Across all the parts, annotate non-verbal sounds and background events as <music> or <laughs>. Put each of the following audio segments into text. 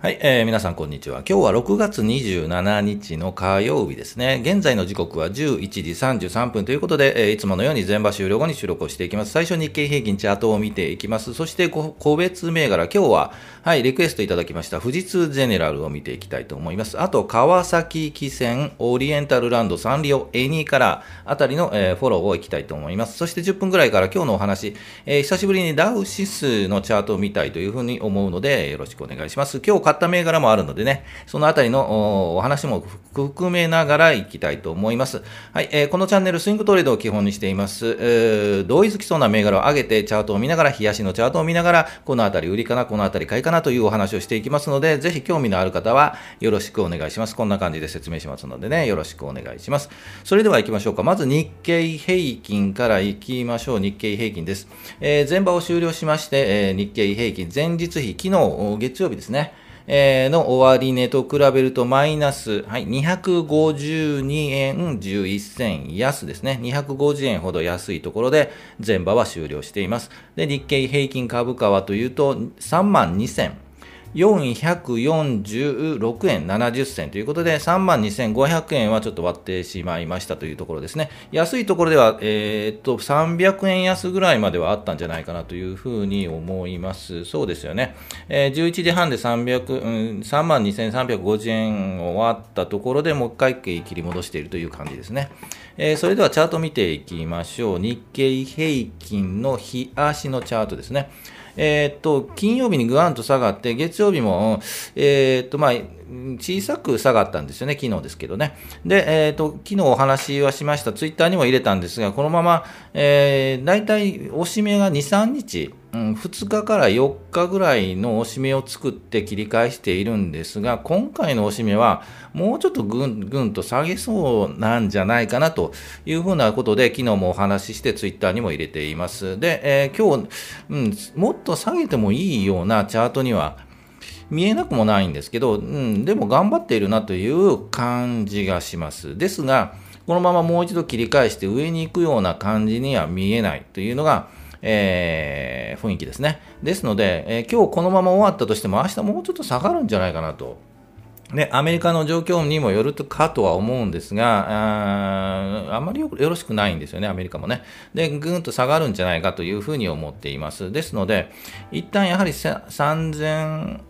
はい、えー、皆さんこんにちは。今日は6月27日の火曜日ですね。現在の時刻は11時33分ということで、えー、いつものように全場終了後に収録をしていきます。最初日経平均チャートを見ていきます。そして個別銘柄、今日は、はい、リクエストいただきました富士通ゼネラルを見ていきたいと思います。あと、川崎汽船、オリエンタルランド、サンリオ、エニーからあたりの、えー、フォローをいきたいと思います。そして10分くらいから今日のお話、えー、久しぶりにダウ指数のチャートを見たいというふうに思うので、よろしくお願いします。今日買った銘柄もあるのでね、そのあたりのお話も含めながらいきたいと思います。はい、えー、このチャンネル、スイングトレードを基本にしています。えー、同意づきそうな銘柄を上げて、チャートを見ながら、冷やしのチャートを見ながら、このあたり売りかな、このあたり買いかなというお話をしていきますので、ぜひ興味のある方はよろしくお願いします。こんな感じで説明しますのでね、よろしくお願いします。それでは行きましょうか。まず日経平均から行きましょう。日経平均です。えー、前場を終了しまして、えー、日経平均前日比、昨日月曜日ですね。えー、の終値と比べるとマイナス、はい、252円11銭安ですね。250円ほど安いところで前場は終了しています。で、日経平均株価はというと3万2000 446円70銭ということで、32,500円はちょっと割ってしまいましたというところですね。安いところでは、えー、っと、300円安ぐらいまではあったんじゃないかなというふうに思います。そうですよね。えー、11時半で300、うん、32,350円を割ったところでもう一回切り戻しているという感じですね。えー、それではチャート見ていきましょう。日経平均の日足のチャートですね。えー、っと、金曜日にぐわんと下がって、月曜日も、えー、っと、まあ、小さく下がったんですよね、昨日ですけどね。で、えっ、と、昨日お話はしました、ツイッターにも入れたんですが、このまま、えー、大体、おしめが2、3日、うん、2日から4日ぐらいのおしめを作って切り返しているんですが、今回のおしめはもうちょっとぐんぐんと下げそうなんじゃないかなというふうなことで、昨日もお話ししてツイッターにも入れています。で、えー、今日、うん、もっと下げてもいいようなチャートには見えなくもないんですけど、うん、でも頑張っているなという感じがします。ですが、このままもう一度切り返して上に行くような感じには見えないというのが、えー、雰囲気ですね。ですので、えー、今日このまま終わったとしても、明日もうちょっと下がるんじゃないかなと。で、アメリカの状況にもよるかとは思うんですが、ああんまりよろしくないんですよね、アメリカもね。で、ぐんと下がるんじゃないかというふうに思っています。ですので、一旦やはり3000、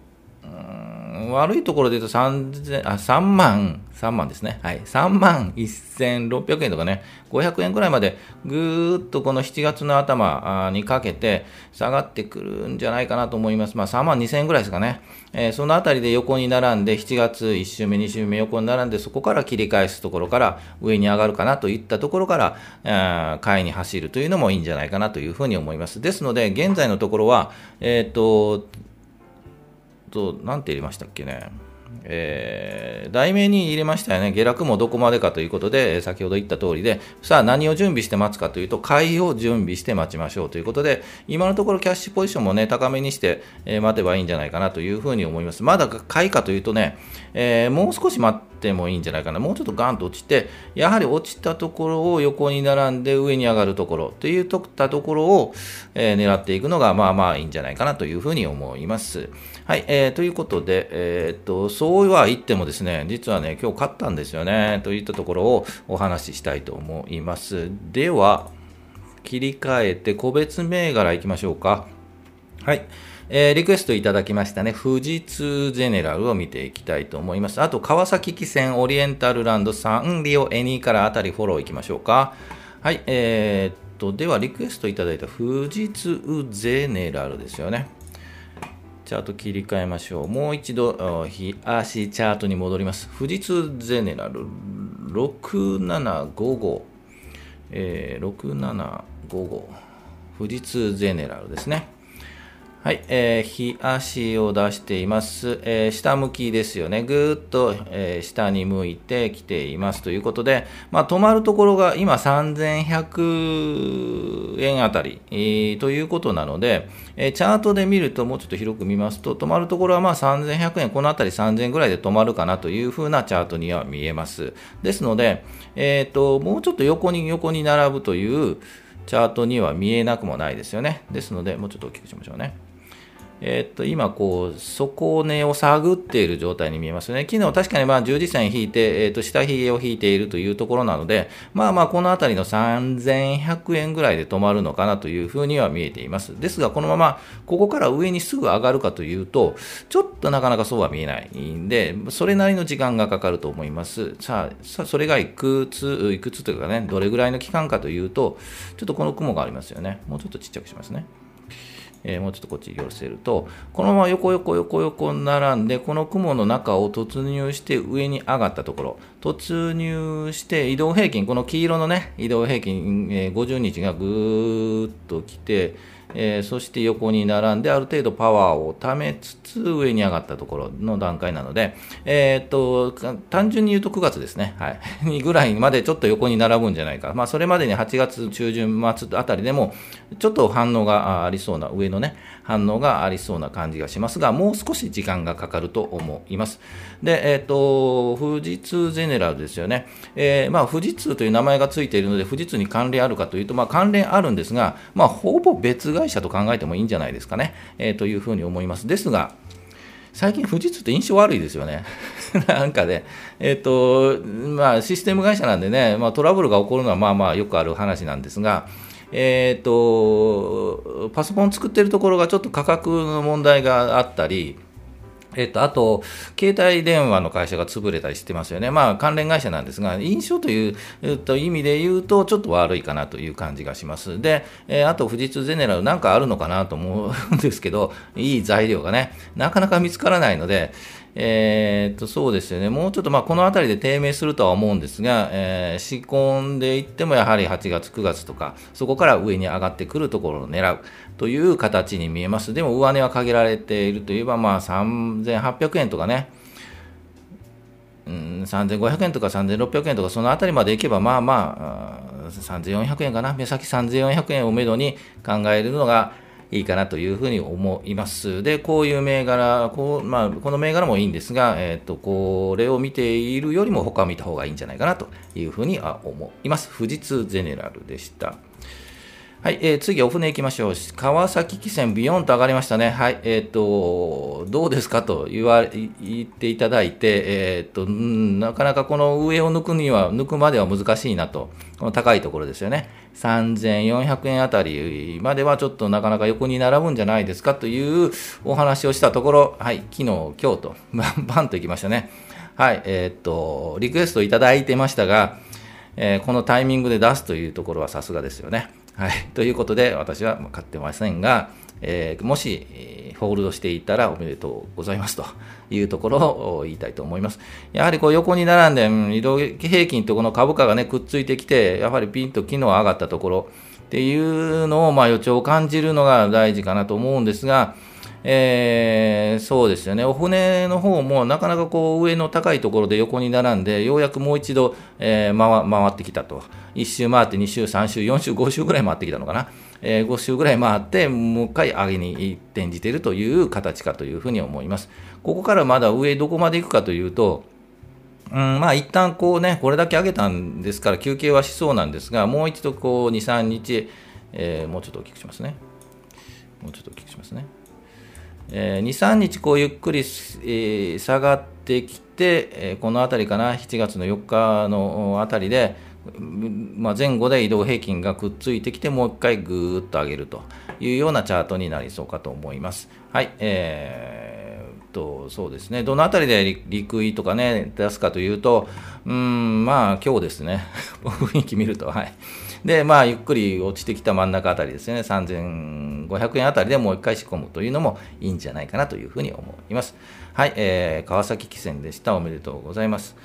悪いところで言うと3あ3万、3万ですね。はい。3万1600円とかね、500円くらいまでぐーっとこの7月の頭にかけて下がってくるんじゃないかなと思います。まあ3万2000円ぐらいですかね。えー、そのあたりで横に並んで7月1週目、2週目横に並んでそこから切り返すところから上に上がるかなといったところから、買いに走るというのもいいんじゃないかなというふうに思います。ですので、現在のところは、えっ、ー、と、と、なんて言いましたっけね。えー、題名に入れましたよね、下落もどこまでかということで、先ほど言った通りで、さあ何を準備して待つかというと、買いを準備して待ちましょうということで、今のところキャッシュポジションもね、高めにして、え、待てばいいんじゃないかなというふうに思います。まだ買いかというとね、えー、もう少し待ってもいいんじゃないかな、もうちょっとガンと落ちて、やはり落ちたところを横に並んで上に上がるところというとったところを、え、狙っていくのが、まあまあいいんじゃないかなというふうに思います。はい、えー、ということで、えー、っと、そうは言ってもですね、実はね、今日勝ったんですよね、といったところをお話ししたいと思います。では、切り替えて個別銘柄いきましょうか。はい。えー、リクエストいただきましたね、富士通ゼネラルを見ていきたいと思います。あと、川崎汽船オリエンタルランドサンリオエニーからあたりフォローいきましょうか。はい、えー、っと、ではリクエストいただいた富士通ゼネラルですよね。チャート切り替えましょう。もう一度、日足チャートに戻ります。富士通ゼネラル6755、えー、6755、富士通ゼネラルですね。はい、えー、日足を出しています、えー、下向きですよね。ぐーっと、えー、下に向いてきていますということで、まあ、止まるところが今3100円あたり、えー、ということなので、えー、チャートで見るともうちょっと広く見ますと、止まるところはまあ3100円、このあたり3000円ぐらいで止まるかなというふうなチャートには見えます。ですので、えーと、もうちょっと横に横に並ぶというチャートには見えなくもないですよね。ですので、もうちょっと大きくしましょうね。えー、っと今こう、底根を探っている状態に見えますね。昨日確かにまあ十字線引いて、えー、っと下髭を引いているというところなので、まあまあこのあたりの3100円ぐらいで止まるのかなというふうには見えています。ですが、このままここから上にすぐ上がるかというと、ちょっとなかなかそうは見えないんで、それなりの時間がかかると思います。さあ、さあそれがいくつ、いくつというかね、どれぐらいの期間かというと、ちょっとこの雲がありますよね。もうちょっとちっちゃくしますね。えー、もうちょっとこっち寄せると、このまま横横横横並んで、この雲の中を突入して上に上がったところ、突入して移動平均、この黄色のね、移動平均、えー、50日がぐーっと来て、えー、そして横に並んである程度パワーをためつつ上に上がったところの段階なので、えー、っと単純に言うと9月ですね、はい、<laughs> ぐらいまでちょっと横に並ぶんじゃないか、まあ、それまでに8月中旬末あたりでもちょっと反応がありそうな上のね反応がありそうな感じがしますが、もう少し時間がかかると思います。で、えっ、ー、と、富士通ゼネラルですよね。えー、まあ、富士通という名前がついているので、富士通に関連あるかというと、まあ、関連あるんですが、まあ、ほぼ別会社と考えてもいいんじゃないですかね。えー、というふうに思います。ですが、最近、富士通って印象悪いですよね。<laughs> なんかね、えっ、ー、と、まあ、システム会社なんでね、まあ、トラブルが起こるのはまあまあよくある話なんですが、えーと、パソコン作ってるところがちょっと価格の問題があったり、えっと、あと、携帯電話の会社が潰れたりしてますよね。まあ、関連会社なんですが、印象という、えっと、意味で言うと、ちょっと悪いかなという感じがします。で、えー、あと、富士通ゼネラルなんかあるのかなと思うんですけど、いい材料がね、なかなか見つからないので、えー、っと、そうですよね。もうちょっと、まあ、この辺りで低迷するとは思うんですが、えー、仕込んでいっても、やはり8月、9月とか、そこから上に上がってくるところを狙うという形に見えます。でも、上値は限られているといえば、まあ、3800円とかね、うん、3500円とか3600円とか、そのあたりまでいけば、まあまあ、3400円かな、目先3400円をめどに考えるのが、いいかなというふうに思います。で、こういう銘柄、こうまあ、この銘柄もいいんですが、えっ、ー、と、これを見ているよりも他を見た方がいいんじゃないかなというふうに思います。富士通ゼネラルでした。はい、えー、次、お船行きましょう。川崎汽船ビヨンと上がりましたね。はい、えっ、と、どうですか？と言わ言っていただいて、えっ、ー、と、なかなかこの上を抜くには、抜くまでは難しいなと、この高いところですよね。3400円あたりまではちょっとなかなか横に並ぶんじゃないですかというお話をしたところ、はい、昨日、今日と、バン <laughs> バンと行きましたね。はい、えっ、と、リクエストいただいてましたが、えこのタイミングで出すというところはさすがですよね。はい、ということで、私は買ってませんが、えー、もし、えー、ホールドしていたらおめでとうございますというところを言いたいと思います。やはりこう横に並んで、移動平均とこの株価がね、くっついてきて、やはりピンと機能上がったところっていうのを、まあ予兆を感じるのが大事かなと思うんですが、えー、そうですよね、お船の方もなかなかこう上の高いところで横に並んで、ようやくもう一度、えー、回ってきたと、1周回って2周、3周、4周、5周ぐらい回ってきたのかな、えー、5周ぐらい回って、もう一回上げに転じているという形かというふうに思います。ここからまだ上、どこまで行くかというと、うん、まあ一旦こうね、これだけ上げたんですから休憩はしそうなんですが、もう一度こう2、3日、えー、もうちょっと大きくしますね。もうちょっと大きくしますね。えー、2、3日こうゆっくり、えー、下がってきて、えー、この辺りかな、7月の4日のあたりで、まあ、前後で移動平均がくっついてきて、もう一回ぐーっと上げるというようなチャートになりそうかと思います。はい、えー、そうですね、どのあたりで陸位とかね、出すかというと、うん、まあ、今日ですね、<laughs> 雰囲気見ると、はい。で、まあ、ゆっくり落ちてきた真ん中あたりですね、3500円あたりでもう一回仕込むというのもいいんじゃないかなというふうに思います。はい、えー、川崎汽船でした。おめでとうございます。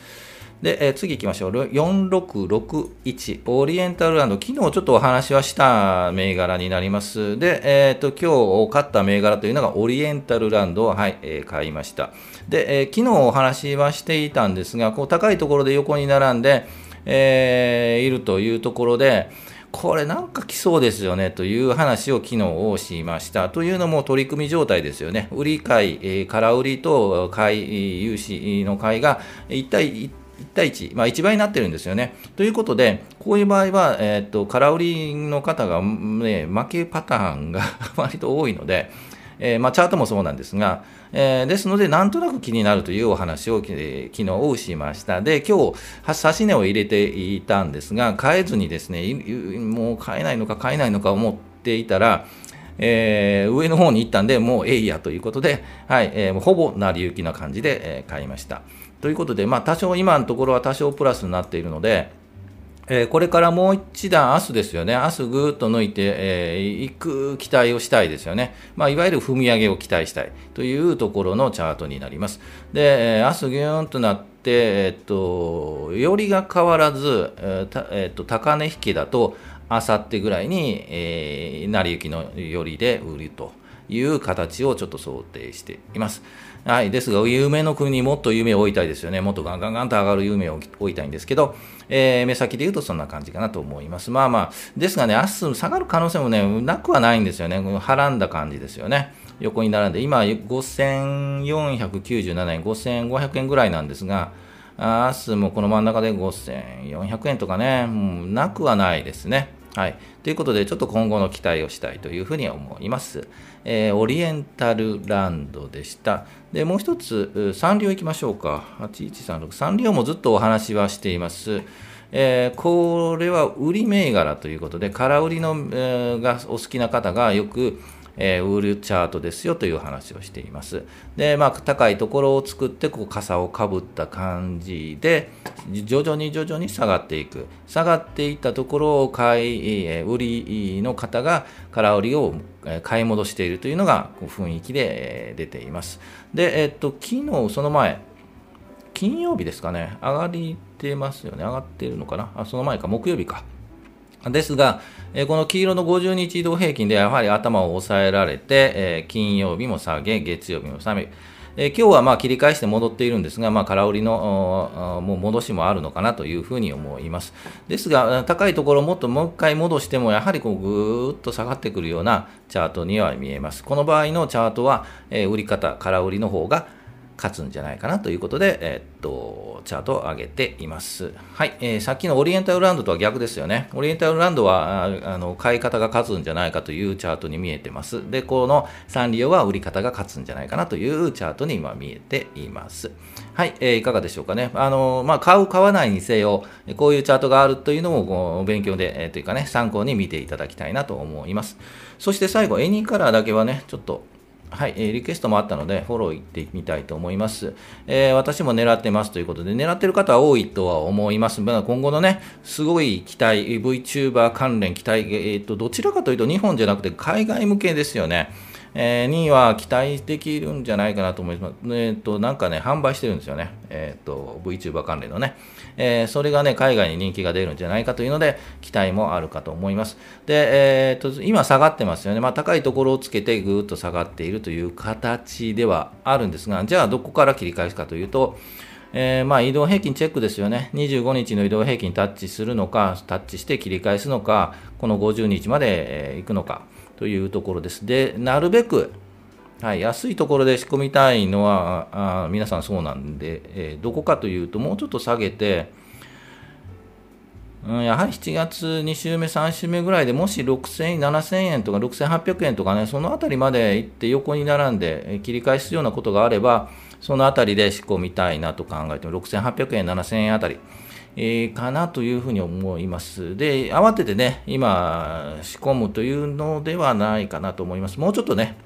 で、えー、次行きましょう。4661オリエンタルランド。昨日ちょっとお話はした銘柄になります。で、えっ、ー、と、今日買った銘柄というのがオリエンタルランドを、はい、えー、買いました。で、えー、昨日お話はしていたんですが、こう高いところで横に並んで、えー、いるというところで、これなんか来そうですよねという話を昨日をしました。というのも取り組み状態ですよね。売り買い、空売りと買い、融資の買いが1対1 1対1、まあ、1倍になってるんですよね。ということで、こういう場合は、えー、っと空売りの方が、ね、負けパターンが <laughs> 割と多いので、えー、まあ、チャートもそうなんですが、えー、ですので、なんとなく気になるというお話を、えー、昨日しました。で、今日、指値を入れていたんですが、買えずにですね、もう買えないのか買えないのか思っていたら、えー、上の方に行ったんで、もうえいやということで、はいえー、ほぼ成り行きな感じで、えー、買いました。ということで、まあ、多少、今のところは多少プラスになっているので、えー、これからもう一段、明日ですよね、明日ぐーっと抜いて、えー、く期待をしたいですよね、まあ、いわゆる踏み上げを期待したいというところのチャートになります。で、えー、明日ぎゅーんとなって、えっと、よりが変わらず、えーえっと、高値引きだと、あさってぐらいに、えー、成り行きのよりで売るという形をちょっと想定しています。はい。ですが、夢の国にもっと夢を置いたいですよね。もっとガンガンガンと上がる夢を置いたいんですけど、えー、目先で言うとそんな感じかなと思います。まあまあ、ですがね、明日下がる可能性もね、なくはないんですよね。はらんだ感じですよね。横に並んで、今、5497円、5500円ぐらいなんですが、明日もこの真ん中で5400円とかね、うん、なくはないですね。はい。ということで、ちょっと今後の期待をしたいというふうに思います。えー、オリエンタルランドでした。で、もう一つ、サンリオ行きましょうか。8136。サンリオもずっとお話はしています。えー、これは売り銘柄ということで、空売りの、えー、がお好きな方がよく、えー、売るチャートですよという話をしています。で、まあ、高いところを作って、こう、傘をかぶった感じで、徐々に徐々に下がっていく。下がっていったところを買い、えー、売りの方が空売りを買い戻しているというのが雰囲気で出ています。で、えっと、昨日、その前、金曜日ですかね、上がりてますよね。上がっているのかなあ、その前か、木曜日か。ですが、この黄色の50日移動平均でやはり頭を抑えられて、金曜日も下げ、月曜日も下げ、え今日はまあ切り返して戻っているんですが、まあ、空売りのもう戻しもあるのかなというふうに思います。ですが、高いところもっともう一回戻しても、やはりこうぐーっと下がってくるようなチャートには見えます。この場合のチャートは、え売り方、空売りの方が勝つんじゃないかなということで、え、っと、チャートを上げています。はい、えー、さっきのオリエンタルランドとは逆ですよね。オリエンタルランドは、あの、買い方が勝つんじゃないかというチャートに見えてます。で、このサンリオは売り方が勝つんじゃないかなというチャートに今見えています。はい、えー、いかがでしょうかね。あの、まあ、買う、買わないにせよ、こういうチャートがあるというのも、こう勉強で、えー、というかね、参考に見ていただきたいなと思います。そして最後、エニーカラーだけはね、ちょっとはい、えー、リクエストもあったので、フォロー行ってみたいと思います。えー、私も狙ってますということで、狙ってる方は多いとは思います。まあ、今後のね、すごい期待、VTuber 関連期待、えー、と、どちらかというと日本じゃなくて海外向けですよね。えー、には期待できるんじゃないかなと思います。えっ、ー、と、なんかね、販売してるんですよね。えっ、ー、と、VTuber 関連のね。えー、それがね、海外に人気が出るんじゃないかというので、期待もあるかと思います。で、えっ、と、今下がってますよね。まあ、高いところをつけてぐーっと下がっているという形ではあるんですが、じゃあどこから切り返すかというと、えー、まあ移動平均チェックですよね。25日の移動平均タッチするのか、タッチして切り返すのか、この50日まで、えー、行くのか。というところです。で、なるべく、はい、安いところで仕込みたいのは、あ皆さんそうなんで、えー、どこかというと、もうちょっと下げて、うん、やはり7月2週目、3週目ぐらいでもし6000円、7000円とか6800円とかね、そのあたりまで行って横に並んで切り返すようなことがあれば、そのあたりで仕込みたいなと考えても、6800円、7000円あたり。えー、かなというふうに思います。で、慌ててね、今、仕込むというのではないかなと思います。もうちょっとね、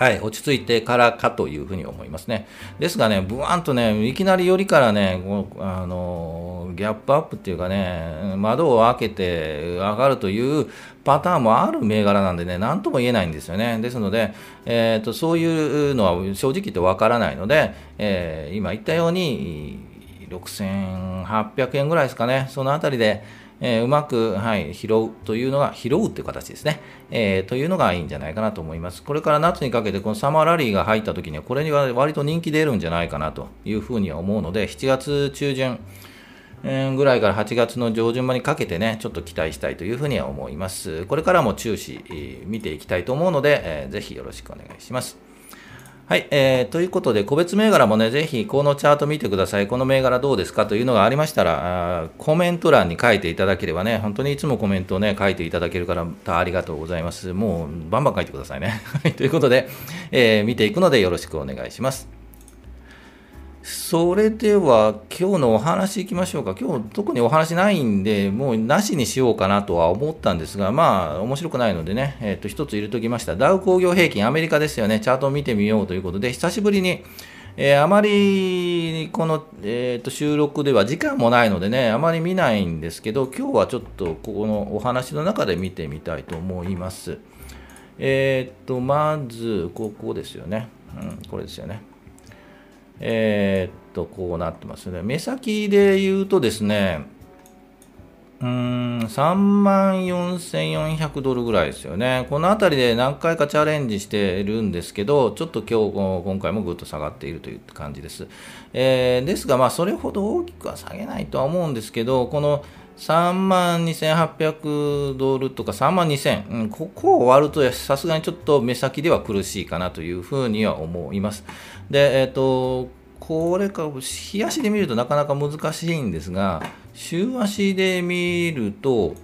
はい、落ち着いてからかというふうに思いますね。ですがね、ブワーンとね、いきなりよりからね、あのギャップアップっていうかね、窓を開けて上がるというパターンもある銘柄なんでね、なんとも言えないんですよね。ですので、えーと、そういうのは正直言ってわからないので、えー、今言ったように、6800円ぐらいですかね、そのあたりで、えー、うまく、はい、拾うというのが、拾うという形ですね、えー、というのがいいんじゃないかなと思います。これから夏にかけて、このサマーラリーが入った時には、これには割と人気出るんじゃないかなというふうには思うので、7月中旬、ぐらいから8月の上旬までにかけてね、ちょっと期待したいというふうには思います。これからも注視、見ていきたいと思うので、えー、ぜひよろしくお願いします。はい、えー、ということで、個別銘柄もね、ぜひこのチャート見てください。この銘柄どうですかというのがありましたら、あコメント欄に書いていただければね、本当にいつもコメントをね、書いていただけるからありがとうございます。もう、バンバン書いてくださいね。<laughs> ということで、えー、見ていくのでよろしくお願いします。それでは今日のお話いきましょうか。今日特にお話ないんで、もうなしにしようかなとは思ったんですが、まあ面白くないのでね、えっ、ー、と一つ入れときました。ダウ工業平均、アメリカですよね、チャートを見てみようということで、久しぶりに、えー、あまりこの、えーと、収録では時間もないのでね、あまり見ないんですけど、今日はちょっとここのお話の中で見てみたいと思います。えっ、ー、と、まず、ここですよね。うん、これですよね。えー、っと、こうなってますね。目先で言うとですね、うん、3万4400ドルぐらいですよね。このあたりで何回かチャレンジしてるんですけど、ちょっと今日、今回もぐっと下がっているという感じです。えー、ですが、まあ、それほど大きくは下げないとは思うんですけど、この3万2800ドルとか3万2000、うん、ここを割るとさすがにちょっと目先では苦しいかなというふうには思います。で、えっ、ー、と、これか、日足で見るとなかなか難しいんですが、週足で見ると、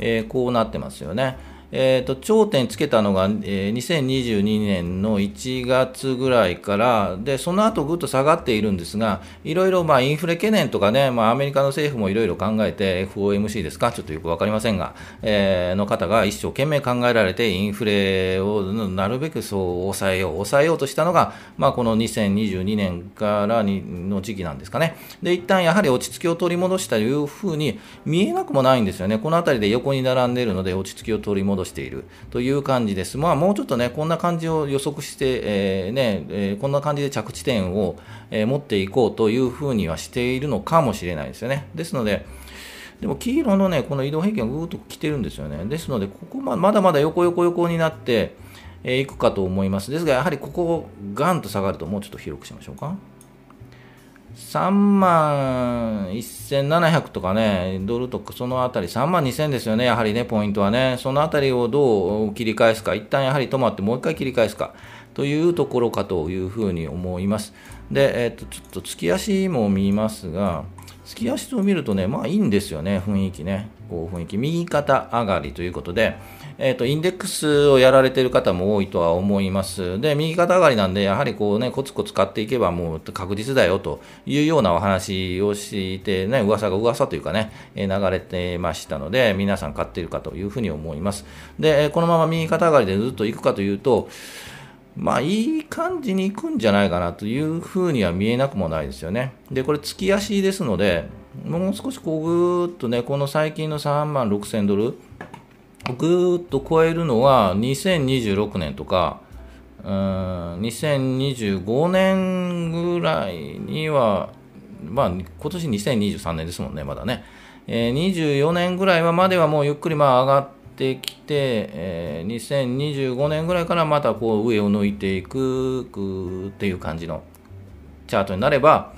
えー、こうなってますよね。えーと、頂点つけたのが、えー、2022年の1月ぐらいからでその後ぐっと下がっているんですがいろいろまあインフレ懸念とかね、まあ、アメリカの政府もいろいろ考えて FOMC ですか？ちょっとよく分かりませんが、えー、の方が一生懸命考えられてインフレをなるべくそう抑えよう抑えようとしたのが、まあ、この2022年からにの時期なんですかね。で一旦やはり落ち着きを取り戻したというふうに見えなくもないんですよね。この辺りで横に並んでいるので落ち着きを取り戻しているという感じです。まあ、もうちょっとね、こんな感じを予測して、えー、ねえー、こんな感じで着地点を、えー、持っていこうというふうにはしているのかもしれないですよね。ですので、でも黄色のね、この移動平均がぐーっと来てるんですよね。ですので、ここままだまだ横横横になって、えー、いくかと思います。ですが、やはりここをガンと下がるともうちょっと広くしましょうか。3万1700とかね、ドルとかそのあたり、3万2000ですよね、やはりね、ポイントはね、そのあたりをどう切り返すか、一旦やはり止まってもう一回切り返すかというところかというふうに思います。で、えっ、と、ちょっと月足も見ますが、月足を見るとね、まあいいんですよね、雰囲気ね。こう雰囲気、右肩上がりということで、えっ、ー、と、インデックスをやられている方も多いとは思います。で、右肩上がりなんで、やはりこうね、コツコツ買っていけばもう確実だよというようなお話をしてね、噂が噂というかね、流れてましたので、皆さん買っているかというふうに思います。で、このまま右肩上がりでずっと行くかというと、まあ、いい感じに行くんじゃないかなというふうには見えなくもないですよね。で、これ、月足ですので、もう少しこうぐーっとね、この最近の3万6000ドル、ぐーっと超えるのは2026年とか、うん、2025年ぐらいには、まあ、今年2023年ですもんね、まだね。えー、24年ぐらいはまではもうゆっくりまあ上がってきて、えー、2025年ぐらいからまたこう上を抜いていくっていう感じのチャートになれば、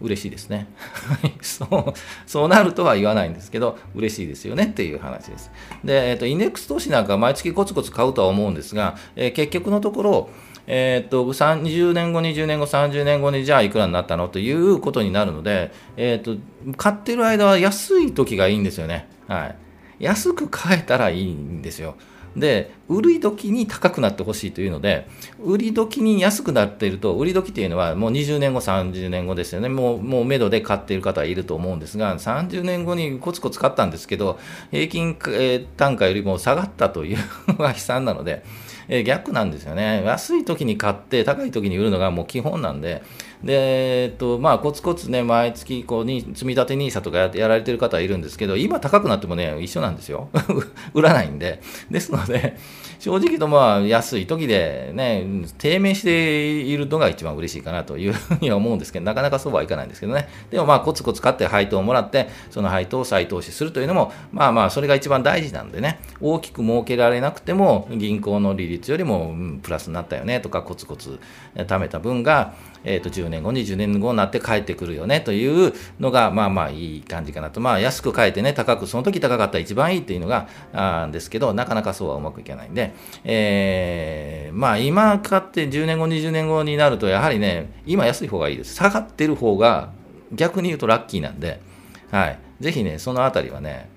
嬉しいですね <laughs> そうそうなるとは言わないんですけど嬉しいですよねっていう話ですで、えーと、インデックス投資なんか毎月コツコツ買うとは思うんですが、えー、結局のところえー、っと20年後、20年後、30年後にじゃあいくらになったのということになるので、えー、っと買ってる間は安い時がいいんですよね。はい、安く買えたらいいんですよ。で、売り時に高くなってほしいというので、売り時に安くなっていると、売り時っていうのはもう20年後、30年後ですよね。もう、もう目処で買っている方はいると思うんですが、30年後にコツコツ買ったんですけど、平均単価よりも下がったというのが悲惨なので、え逆なんですよね。安い時に買って、高い時に売るのがもう基本なんで、で、えっと、まあ、コツコツね、毎月、こう、に、積み立て NISA とかややられてる方はいるんですけど、今高くなってもね、一緒なんですよ。<laughs> 売らないんで。ですので、正直とまあ、安い時でね、低迷しているのが一番嬉しいかなという <laughs> ふうには思うんですけど、なかなかそうはいかないんですけどね。でもまあ、コツコツ買って配当をもらって、その配当を再投資するというのも、まあまあ、それが一番大事なんでね、大きく儲けられなくても、銀行の利率よりも、うん、プラスになったよねとか、コツコツ貯めた分が、えっ、ー、と、10年後、20年後になって帰ってくるよねというのが、まあまあいい感じかなと。まあ安く買えてね、高く、その時高かったら一番いいっていうのが、あですけど、なかなかそうはうまくいかないんで、えー、まあ今買って10年後、20年後になると、やはりね、今安い方がいいです。下がってる方が逆に言うとラッキーなんで、はい。ぜひね、そのあたりはね、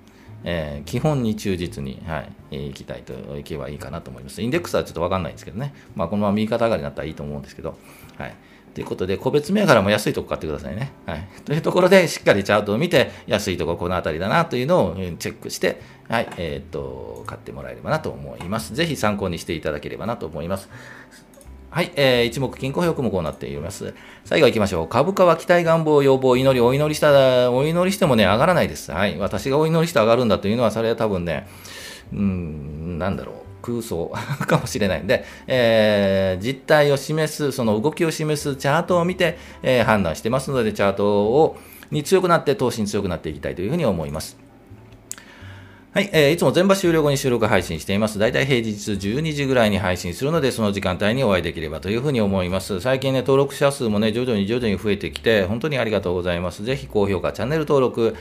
えー、基本に忠実に、はい、いきたいといけばいいかなと思います。インデックスはちょっとわかんないんですけどね、まあ、このまま右肩上がりになったらいいと思うんですけど、はい。ということで、個別銘柄も安いとこ買ってくださいね。はい。<laughs> というところで、しっかりチャートを見て、安いとここの辺りだなというのをチェックして、はい、えー、っと、買ってもらえればなと思います。ぜひ参考にしていただければなと思います。はい、えー、一目金庫表もこうなっています。最後行きましょう。株価は期待、願望、要望、祈り、お祈りした、お祈りしてもね、上がらないです。はい。私がお祈りして上がるんだというのは、それは多分ね、うん、なんだろう。空想かもしれないんで、えー、実態を示す、その動きを示すチャートを見て、えー、判断してますので、チャートをに強くなって、投資に強くなっていきたいというふうに思います。はい、えー、いつも全場終了後に収録配信しています。だいたい平日12時ぐらいに配信するので、その時間帯にお会いできればというふうに思います。最近ね、登録者数もね、徐々に徐々に増えてきて、本当にありがとうございます。ぜひ高評価、チャンネル登録、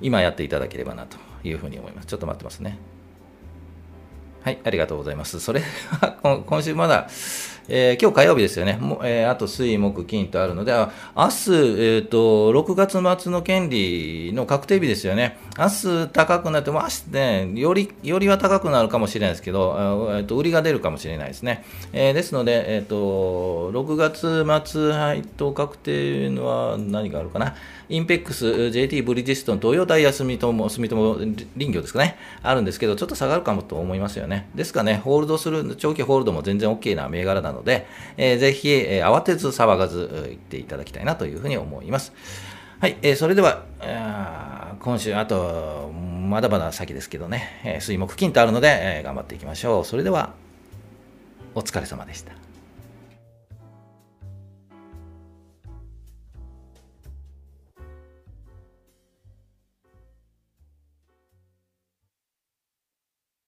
今やっていただければなというふうに思います。ちょっと待ってますね。はい、ありがとうございます。それは、今週まだ、えー、今日火曜日ですよね。もえー、あと水、木、金とあるので、明日、えーと、6月末の権利の確定日ですよね。明日高くなって、も明日ね、より、よりは高くなるかもしれないですけど、えーと、売りが出るかもしれないですね。えー、ですので、えーと、6月末配当確定のは何があるかな。インペックス、JT ブリヂストン、東洋タイヤ住友、住友林業ですかね。あるんですけど、ちょっと下がるかもと思いますよね。ですかね、ホールドする、長期ホールドも全然 OK な銘柄なので、でえー、ぜひ、え、慌てず騒がず行っていただきたいなというふうに思います。はい、えー、それでは、今週、あと、まだまだ先ですけどね、え、水木金とあるので、え、頑張っていきましょう。それでは、お疲れ様でした。